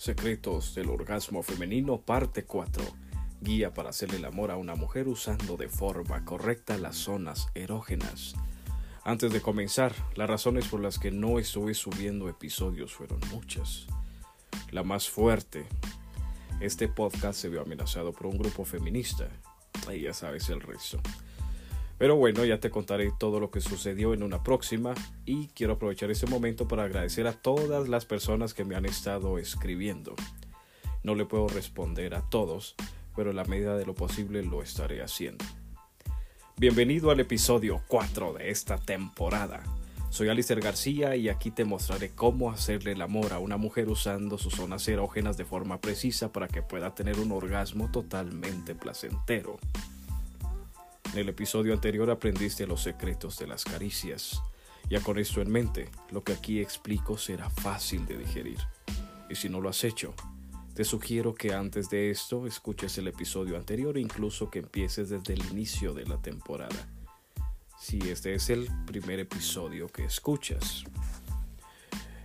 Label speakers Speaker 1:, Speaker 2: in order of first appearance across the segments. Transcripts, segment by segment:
Speaker 1: Secretos del orgasmo femenino, parte 4. Guía para hacerle el amor a una mujer usando de forma correcta las zonas erógenas. Antes de comenzar, las razones por las que no estuve subiendo episodios fueron muchas. La más fuerte, este podcast se vio amenazado por un grupo feminista. Ahí ya sabes el resto. Pero bueno, ya te contaré todo lo que sucedió en una próxima y quiero aprovechar este momento para agradecer a todas las personas que me han estado escribiendo. No le puedo responder a todos, pero en la medida de lo posible lo estaré haciendo. Bienvenido al episodio 4 de esta temporada. Soy Alistair García y aquí te mostraré cómo hacerle el amor a una mujer usando sus zonas erógenas de forma precisa para que pueda tener un orgasmo totalmente placentero. En el episodio anterior aprendiste los secretos de las caricias. Ya con esto en mente, lo que aquí explico será fácil de digerir. Y si no lo has hecho, te sugiero que antes de esto escuches el episodio anterior e incluso que empieces desde el inicio de la temporada. Si este es el primer episodio que escuchas.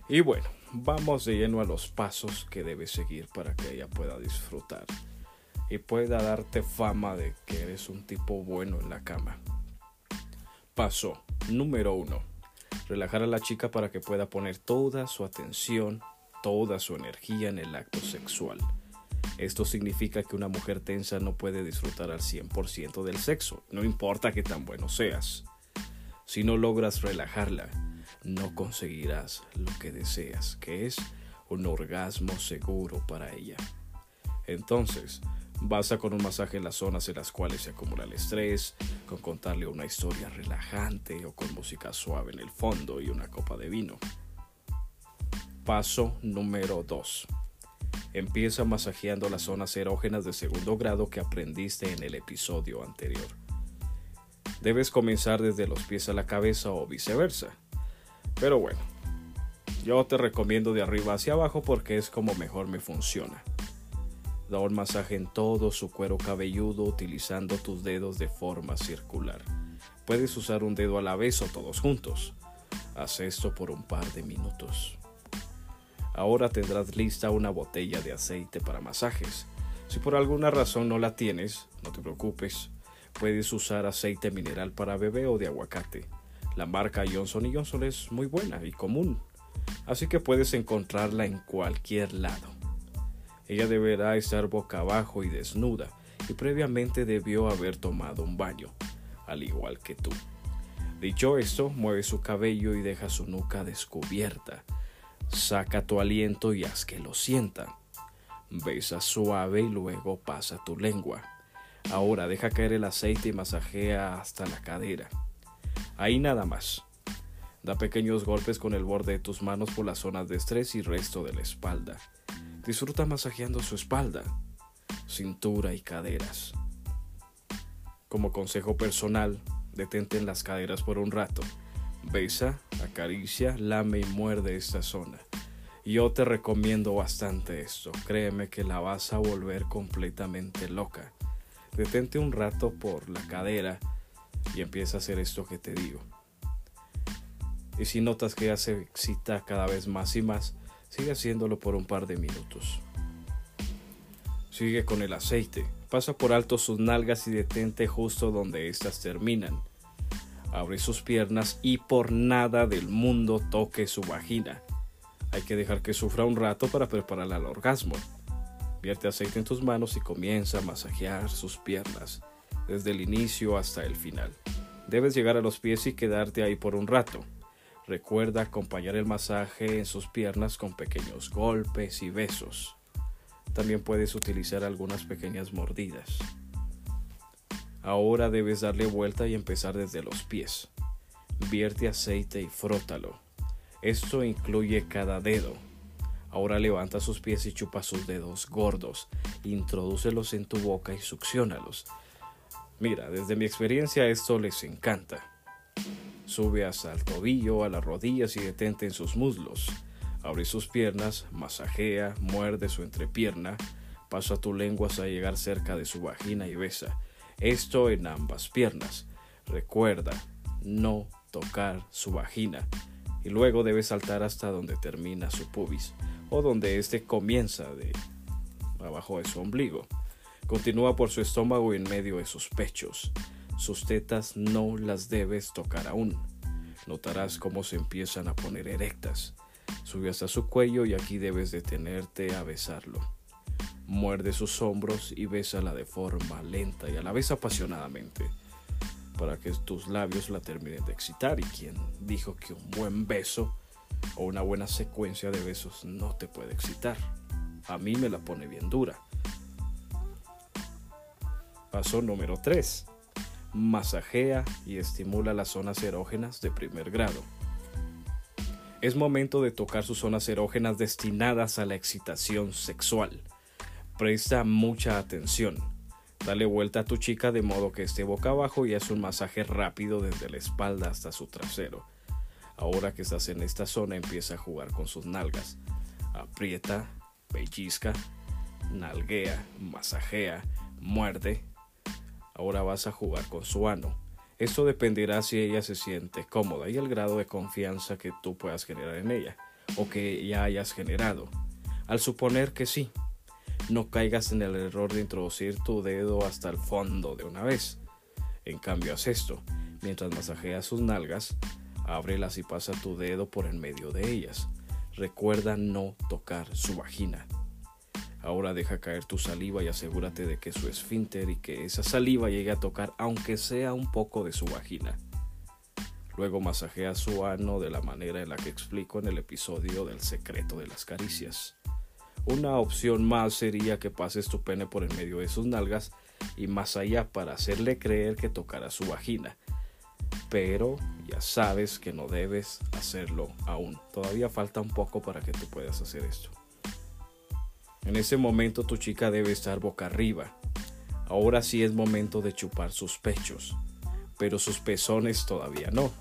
Speaker 1: Y bueno, vamos de lleno a los pasos que debes seguir para que ella pueda disfrutar y pueda darte fama de que eres un tipo bueno en la cama. Paso número uno. Relajar a la chica para que pueda poner toda su atención, toda su energía en el acto sexual. Esto significa que una mujer tensa no puede disfrutar al 100% del sexo, no importa que tan bueno seas. Si no logras relajarla, no conseguirás lo que deseas, que es un orgasmo seguro para ella. Entonces, Basta con un masaje en las zonas en las cuales se acumula el estrés, con contarle una historia relajante o con música suave en el fondo y una copa de vino. Paso número 2. Empieza masajeando las zonas erógenas de segundo grado que aprendiste en el episodio anterior. Debes comenzar desde los pies a la cabeza o viceversa. Pero bueno, yo te recomiendo de arriba hacia abajo porque es como mejor me funciona. Da un masaje en todo su cuero cabelludo utilizando tus dedos de forma circular. Puedes usar un dedo a la vez o todos juntos. Haz esto por un par de minutos. Ahora tendrás lista una botella de aceite para masajes. Si por alguna razón no la tienes, no te preocupes. Puedes usar aceite mineral para bebé o de aguacate. La marca Johnson Johnson es muy buena y común, así que puedes encontrarla en cualquier lado. Ella deberá estar boca abajo y desnuda, y previamente debió haber tomado un baño, al igual que tú. Dicho esto, mueve su cabello y deja su nuca descubierta. Saca tu aliento y haz que lo sienta. Besa suave y luego pasa tu lengua. Ahora deja caer el aceite y masajea hasta la cadera. Ahí nada más. Da pequeños golpes con el borde de tus manos por las zonas de estrés y resto de la espalda. Disfruta masajeando su espalda, cintura y caderas. Como consejo personal, detente en las caderas por un rato. Besa, acaricia, lame y muerde esta zona. Yo te recomiendo bastante esto. Créeme que la vas a volver completamente loca. Detente un rato por la cadera y empieza a hacer esto que te digo. Y si notas que ya se excita cada vez más y más, Sigue haciéndolo por un par de minutos. Sigue con el aceite. Pasa por alto sus nalgas y detente justo donde éstas terminan. Abre sus piernas y por nada del mundo toque su vagina. Hay que dejar que sufra un rato para prepararla al orgasmo. Vierte aceite en tus manos y comienza a masajear sus piernas, desde el inicio hasta el final. Debes llegar a los pies y quedarte ahí por un rato. Recuerda acompañar el masaje en sus piernas con pequeños golpes y besos. También puedes utilizar algunas pequeñas mordidas. Ahora debes darle vuelta y empezar desde los pies. Vierte aceite y frótalo. Esto incluye cada dedo. Ahora levanta sus pies y chupa sus dedos gordos. Introdúcelos en tu boca y succionalos. Mira, desde mi experiencia esto les encanta. Sube hasta el tobillo, a las rodillas y detente en sus muslos. Abre sus piernas, masajea, muerde su entrepierna, pasa tu lengua hasta llegar cerca de su vagina y besa. Esto en ambas piernas. Recuerda, no tocar su vagina. Y luego debes saltar hasta donde termina su pubis. o donde éste comienza de abajo de su ombligo. Continúa por su estómago y en medio de sus pechos. Sus tetas no las debes tocar aún. Notarás cómo se empiezan a poner erectas. Sube hasta su cuello y aquí debes detenerte a besarlo. Muerde sus hombros y bésala de forma lenta y a la vez apasionadamente, para que tus labios la terminen de excitar. Y quien dijo que un buen beso o una buena secuencia de besos no te puede excitar. A mí me la pone bien dura. Paso número 3. Masajea y estimula las zonas erógenas de primer grado. Es momento de tocar sus zonas erógenas destinadas a la excitación sexual. Presta mucha atención. Dale vuelta a tu chica de modo que esté boca abajo y haz un masaje rápido desde la espalda hasta su trasero. Ahora que estás en esta zona empieza a jugar con sus nalgas. Aprieta, pellizca, nalguea, masajea, muerde. Ahora vas a jugar con su ano. Esto dependerá si ella se siente cómoda y el grado de confianza que tú puedas generar en ella o que ya hayas generado. Al suponer que sí, no caigas en el error de introducir tu dedo hasta el fondo de una vez. En cambio, haz esto. Mientras masajeas sus nalgas, ábrelas y pasa tu dedo por en medio de ellas. Recuerda no tocar su vagina. Ahora deja caer tu saliva y asegúrate de que su esfínter y que esa saliva llegue a tocar aunque sea un poco de su vagina. Luego masajea su ano de la manera en la que explico en el episodio del secreto de las caricias. Una opción más sería que pases tu pene por en medio de sus nalgas y más allá para hacerle creer que tocará su vagina. Pero ya sabes que no debes hacerlo aún. Todavía falta un poco para que tú puedas hacer esto. En ese momento tu chica debe estar boca arriba. Ahora sí es momento de chupar sus pechos, pero sus pezones todavía no.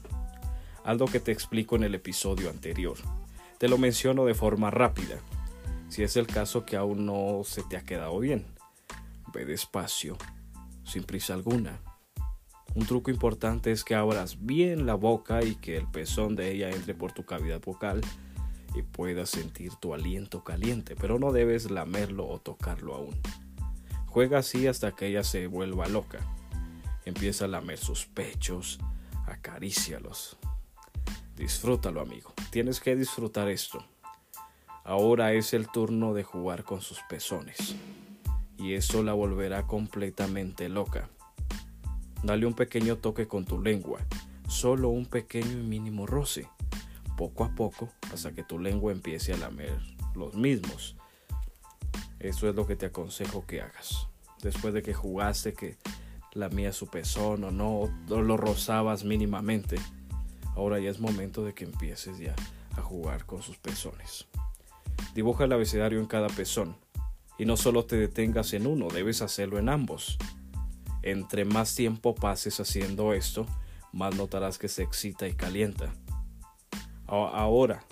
Speaker 1: Algo que te explico en el episodio anterior. Te lo menciono de forma rápida. Si es el caso que aún no se te ha quedado bien, ve despacio, sin prisa alguna. Un truco importante es que abras bien la boca y que el pezón de ella entre por tu cavidad vocal y puedas sentir tu aliento caliente, pero no debes lamerlo o tocarlo aún. Juega así hasta que ella se vuelva loca. Empieza a lamer sus pechos, acarícialos. Disfrútalo, amigo. Tienes que disfrutar esto. Ahora es el turno de jugar con sus pezones. Y eso la volverá completamente loca. Dale un pequeño toque con tu lengua, solo un pequeño y mínimo roce poco a poco hasta que tu lengua empiece a lamer los mismos. Eso es lo que te aconsejo que hagas. Después de que jugaste, que lamía su pezón o no, o lo rozabas mínimamente, ahora ya es momento de que empieces ya a jugar con sus pezones. Dibuja el abecedario en cada pezón y no solo te detengas en uno, debes hacerlo en ambos. Entre más tiempo pases haciendo esto, más notarás que se excita y calienta. Ahora,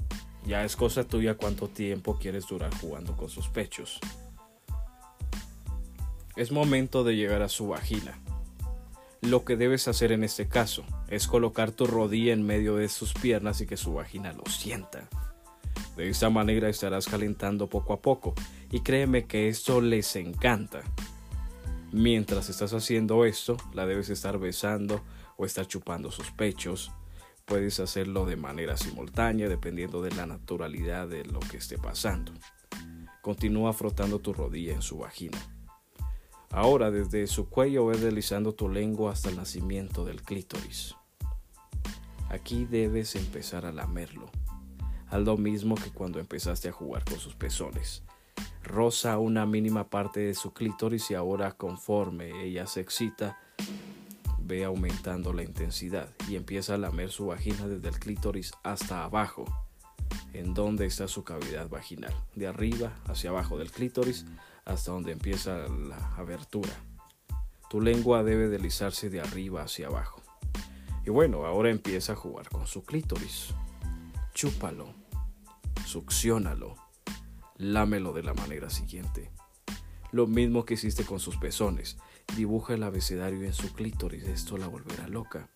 Speaker 1: ya es cosa tuya cuánto tiempo quieres durar jugando con sus pechos. Es momento de llegar a su vagina. Lo que debes hacer en este caso es colocar tu rodilla en medio de sus piernas y que su vagina lo sienta. De esta manera estarás calentando poco a poco y créeme que esto les encanta. Mientras estás haciendo esto, la debes estar besando o estar chupando sus pechos, Puedes hacerlo de manera simultánea dependiendo de la naturalidad de lo que esté pasando. Continúa frotando tu rodilla en su vagina. Ahora desde su cuello ve deslizando tu lengua hasta el nacimiento del clítoris. Aquí debes empezar a lamerlo. Haz lo mismo que cuando empezaste a jugar con sus pezones. Roza una mínima parte de su clítoris y ahora conforme ella se excita, ve aumentando la intensidad y empieza a lamer su vagina desde el clítoris hasta abajo, en donde está su cavidad vaginal, de arriba hacia abajo del clítoris hasta donde empieza la abertura. Tu lengua debe deslizarse de arriba hacia abajo. Y bueno, ahora empieza a jugar con su clítoris. Chúpalo, succionalo, lámelo de la manera siguiente. Lo mismo que hiciste con sus pezones Dibuja el abecedario en su clítoris, esto la volverá loca.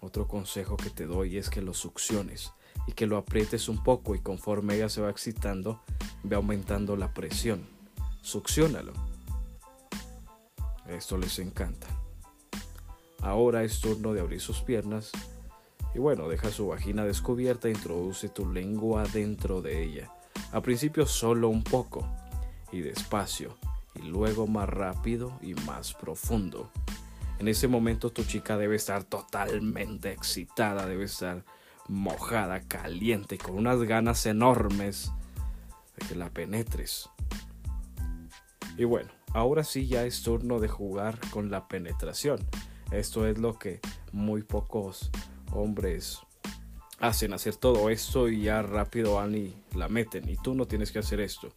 Speaker 1: Otro consejo que te doy es que lo succiones, y que lo aprietes un poco y conforme ella se va excitando, ve aumentando la presión. Succiónalo. Esto les encanta. Ahora es turno de abrir sus piernas y bueno, deja su vagina descubierta e introduce tu lengua dentro de ella. A principio solo un poco y despacio y luego más rápido y más profundo. En ese momento tu chica debe estar totalmente excitada, debe estar mojada, caliente, con unas ganas enormes de que la penetres. Y bueno, ahora sí ya es turno de jugar con la penetración. Esto es lo que muy pocos hombres hacen, hacer todo esto y ya rápido van y la meten. Y tú no tienes que hacer esto.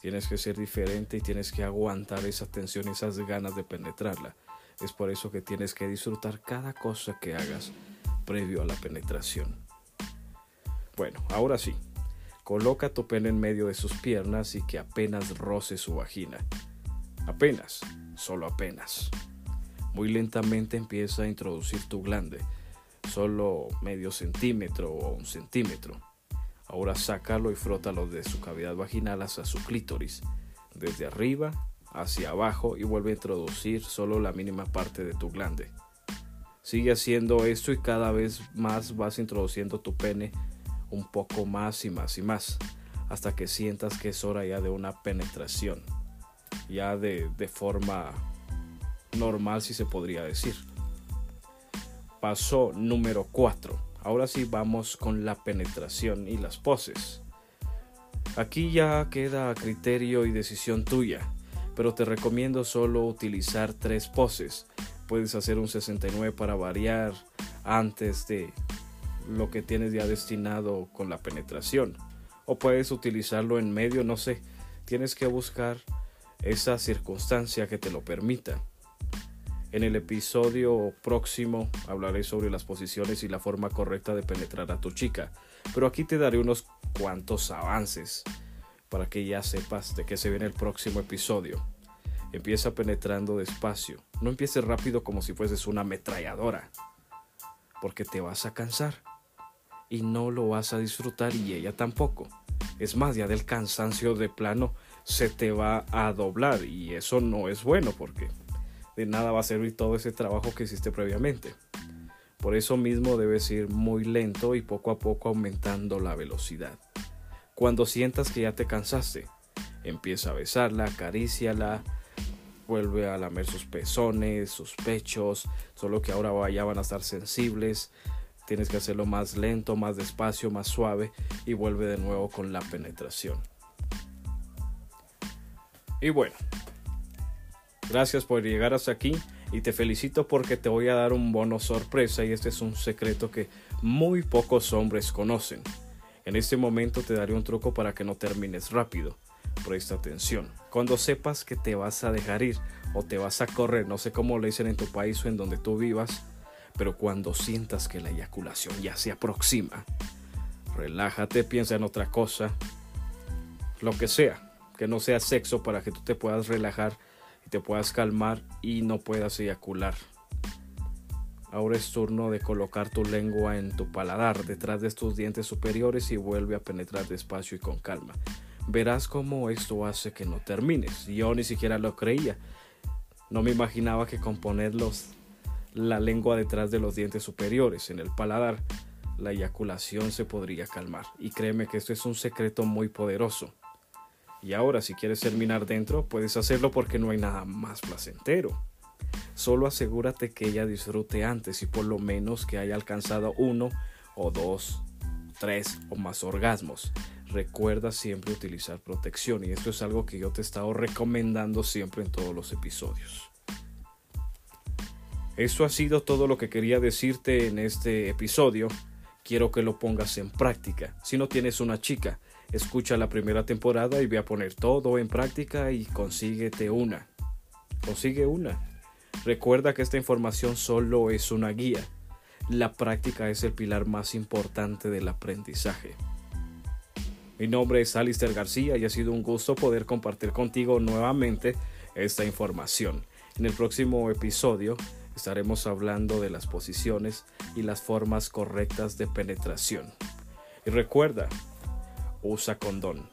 Speaker 1: Tienes que ser diferente y tienes que aguantar esa tensión, esas ganas de penetrarla. Es por eso que tienes que disfrutar cada cosa que hagas previo a la penetración. Bueno, ahora sí. Coloca tu pene en medio de sus piernas y que apenas roce su vagina. Apenas, solo apenas. Muy lentamente empieza a introducir tu glande, solo medio centímetro o un centímetro. Ahora sácalo y frótalo de su cavidad vaginal hacia su clítoris, desde arriba hacia abajo y vuelve a introducir solo la mínima parte de tu glande. Sigue haciendo esto y cada vez más vas introduciendo tu pene un poco más y más y más, hasta que sientas que es hora ya de una penetración, ya de, de forma normal si se podría decir. Paso número 4. Ahora sí vamos con la penetración y las poses. Aquí ya queda a criterio y decisión tuya, pero te recomiendo solo utilizar tres poses. Puedes hacer un 69 para variar antes de lo que tienes ya destinado con la penetración. O puedes utilizarlo en medio, no sé. Tienes que buscar esa circunstancia que te lo permita. En el episodio próximo hablaré sobre las posiciones y la forma correcta de penetrar a tu chica, pero aquí te daré unos cuantos avances para que ya sepas de qué se viene el próximo episodio. Empieza penetrando despacio, no empieces rápido como si fueses una ametralladora, porque te vas a cansar y no lo vas a disfrutar y ella tampoco. Es más, ya del cansancio de plano se te va a doblar y eso no es bueno porque nada va a servir todo ese trabajo que hiciste previamente. Por eso mismo debes ir muy lento y poco a poco aumentando la velocidad. Cuando sientas que ya te cansaste, empieza a besarla, acaríciala, vuelve a lamer sus pezones, sus pechos, solo que ahora ya van a estar sensibles. Tienes que hacerlo más lento, más despacio, más suave y vuelve de nuevo con la penetración. Y bueno, Gracias por llegar hasta aquí y te felicito porque te voy a dar un bono sorpresa y este es un secreto que muy pocos hombres conocen. En este momento te daré un truco para que no termines rápido. Presta atención. Cuando sepas que te vas a dejar ir o te vas a correr, no sé cómo le dicen en tu país o en donde tú vivas, pero cuando sientas que la eyaculación ya se aproxima, relájate, piensa en otra cosa, lo que sea, que no sea sexo para que tú te puedas relajar te puedas calmar y no puedas eyacular. Ahora es turno de colocar tu lengua en tu paladar, detrás de tus dientes superiores y vuelve a penetrar despacio y con calma. Verás cómo esto hace que no termines. Yo ni siquiera lo creía. No me imaginaba que con ponerlos la lengua detrás de los dientes superiores en el paladar, la eyaculación se podría calmar. Y créeme que esto es un secreto muy poderoso. Y ahora si quieres terminar dentro, puedes hacerlo porque no hay nada más placentero. Solo asegúrate que ella disfrute antes y por lo menos que haya alcanzado uno o dos, tres o más orgasmos. Recuerda siempre utilizar protección y esto es algo que yo te he estado recomendando siempre en todos los episodios. Eso ha sido todo lo que quería decirte en este episodio. Quiero que lo pongas en práctica. Si no tienes una chica, Escucha la primera temporada y ve a poner todo en práctica y consíguete una. Consigue una. Recuerda que esta información solo es una guía. La práctica es el pilar más importante del aprendizaje. Mi nombre es Alistair García y ha sido un gusto poder compartir contigo nuevamente esta información. En el próximo episodio estaremos hablando de las posiciones y las formas correctas de penetración. Y recuerda, usa condón.